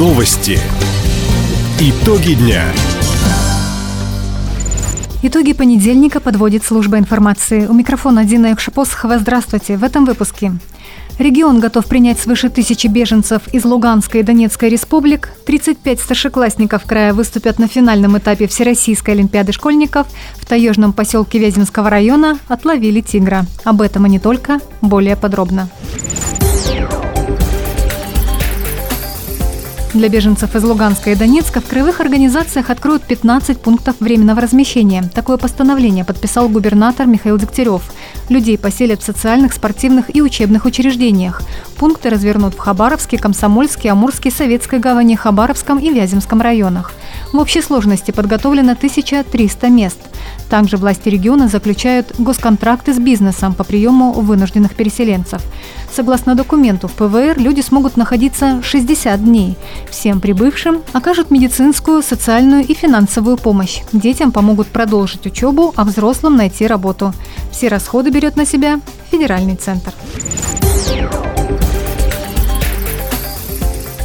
Новости. Итоги дня. Итоги понедельника подводит служба информации. У микрофона Дина Якшапосхова. Здравствуйте. В этом выпуске. Регион готов принять свыше тысячи беженцев из Луганской и Донецкой республик. 35 старшеклассников края выступят на финальном этапе Всероссийской олимпиады школьников. В таежном поселке Вяземского района отловили тигра. Об этом и не только. Более подробно. Для беженцев из Луганска и Донецка в краевых организациях откроют 15 пунктов временного размещения. Такое постановление подписал губернатор Михаил Дегтярев. Людей поселят в социальных, спортивных и учебных учреждениях. Пункты развернут в Хабаровске, Комсомольске, Амурске, Советской гавани, Хабаровском и Вяземском районах. В общей сложности подготовлено 1300 мест. Также власти региона заключают госконтракты с бизнесом по приему вынужденных переселенцев. Согласно документу, в ПВР люди смогут находиться 60 дней. Всем прибывшим окажут медицинскую, социальную и финансовую помощь. Детям помогут продолжить учебу, а взрослым найти работу. Все расходы берет на себя федеральный центр.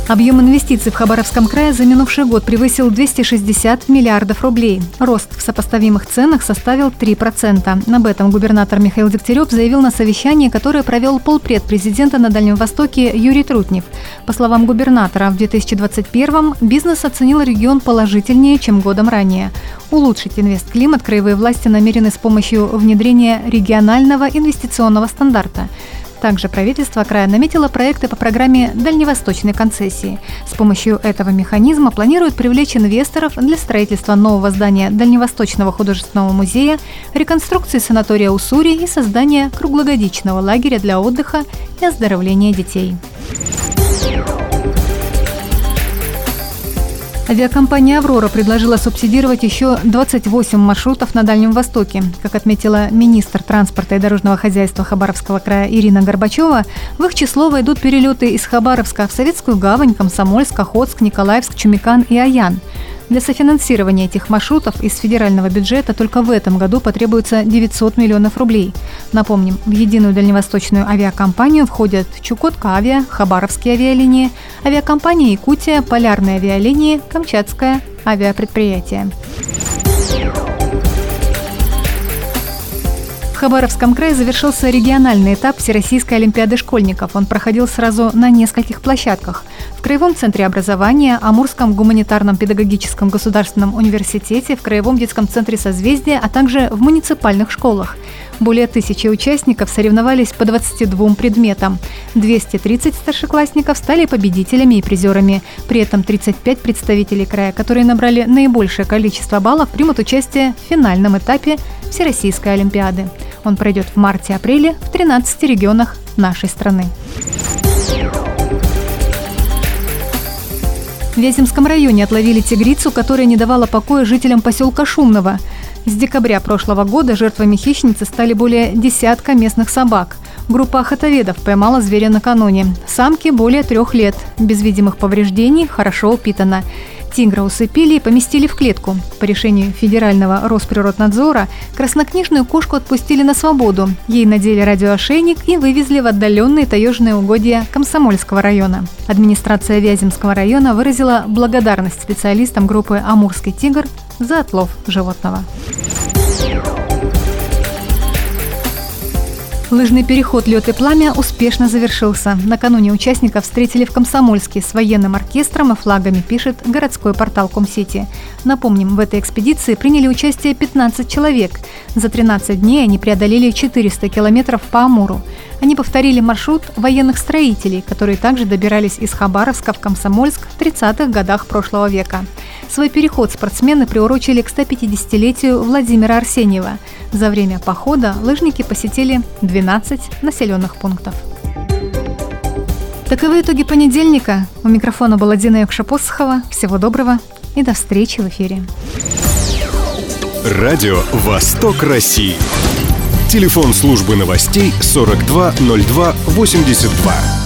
Объем инвестиций в Хабаровском крае за минувший год превысил 260 миллиардов рублей. Рост в сопоставимых ценах составил 3%. Об этом губернатор Михаил Дегтярев заявил на совещании, которое провел полпред президента на Дальнем Востоке Юрий Трутнев. По словам губернатора, в 2021 бизнес оценил регион положительнее, чем годом ранее. Улучшить инвестклимат краевые власти намерены с помощью внедрения регионального инвестиционного стандарта. Также правительство края наметило проекты по программе дальневосточной концессии. С помощью этого механизма планируют привлечь инвесторов для строительства нового здания Дальневосточного художественного музея, реконструкции санатория Уссури и создания круглогодичного лагеря для отдыха и оздоровления детей. Авиакомпания «Аврора» предложила субсидировать еще 28 маршрутов на Дальнем Востоке. Как отметила министр транспорта и дорожного хозяйства Хабаровского края Ирина Горбачева, в их число войдут перелеты из Хабаровска в Советскую гавань, Комсомольск, Охотск, Николаевск, Чумикан и Аян – для софинансирования этих маршрутов из федерального бюджета только в этом году потребуется 900 миллионов рублей. Напомним, в единую дальневосточную авиакомпанию входят Чукотка Авиа, Хабаровские авиалинии, авиакомпания Якутия, Полярные авиалинии, Камчатское авиапредприятие. В Хабаровском крае завершился региональный этап Всероссийской Олимпиады школьников. Он проходил сразу на нескольких площадках. В Краевом центре образования, Амурском гуманитарном педагогическом государственном университете, в Краевом детском центре созвездия, а также в муниципальных школах. Более тысячи участников соревновались по 22 предметам. 230 старшеклассников стали победителями и призерами. При этом 35 представителей края, которые набрали наибольшее количество баллов, примут участие в финальном этапе Всероссийской Олимпиады. Он пройдет в марте-апреле в 13 регионах нашей страны. В Вяземском районе отловили тигрицу, которая не давала покоя жителям поселка Шумного. С декабря прошлого года жертвами хищницы стали более десятка местных собак. Группа охотоведов поймала зверя накануне. Самки более трех лет, без видимых повреждений, хорошо упитана. Тигра усыпили и поместили в клетку. По решению Федерального Росприроднадзора краснокнижную кошку отпустили на свободу. Ей надели радиоошейник и вывезли в отдаленные таежные угодья Комсомольского района. Администрация Вяземского района выразила благодарность специалистам группы «Амурский тигр» за отлов животного. Лыжный переход «Лед и пламя» успешно завершился. Накануне участников встретили в Комсомольске с военным оркестром и флагами, пишет городской портал Комсити. Напомним, в этой экспедиции приняли участие 15 человек. За 13 дней они преодолели 400 километров по Амуру. Они повторили маршрут военных строителей, которые также добирались из Хабаровска в Комсомольск в 30-х годах прошлого века. Свой переход спортсмены приурочили к 150-летию Владимира Арсеньева. За время похода лыжники посетили 12 населенных пунктов. Таковы итоги понедельника. У микрофона была Дина Якшапосхова. Всего доброго и до встречи в эфире. Радио «Восток России». Телефон службы новостей 420282.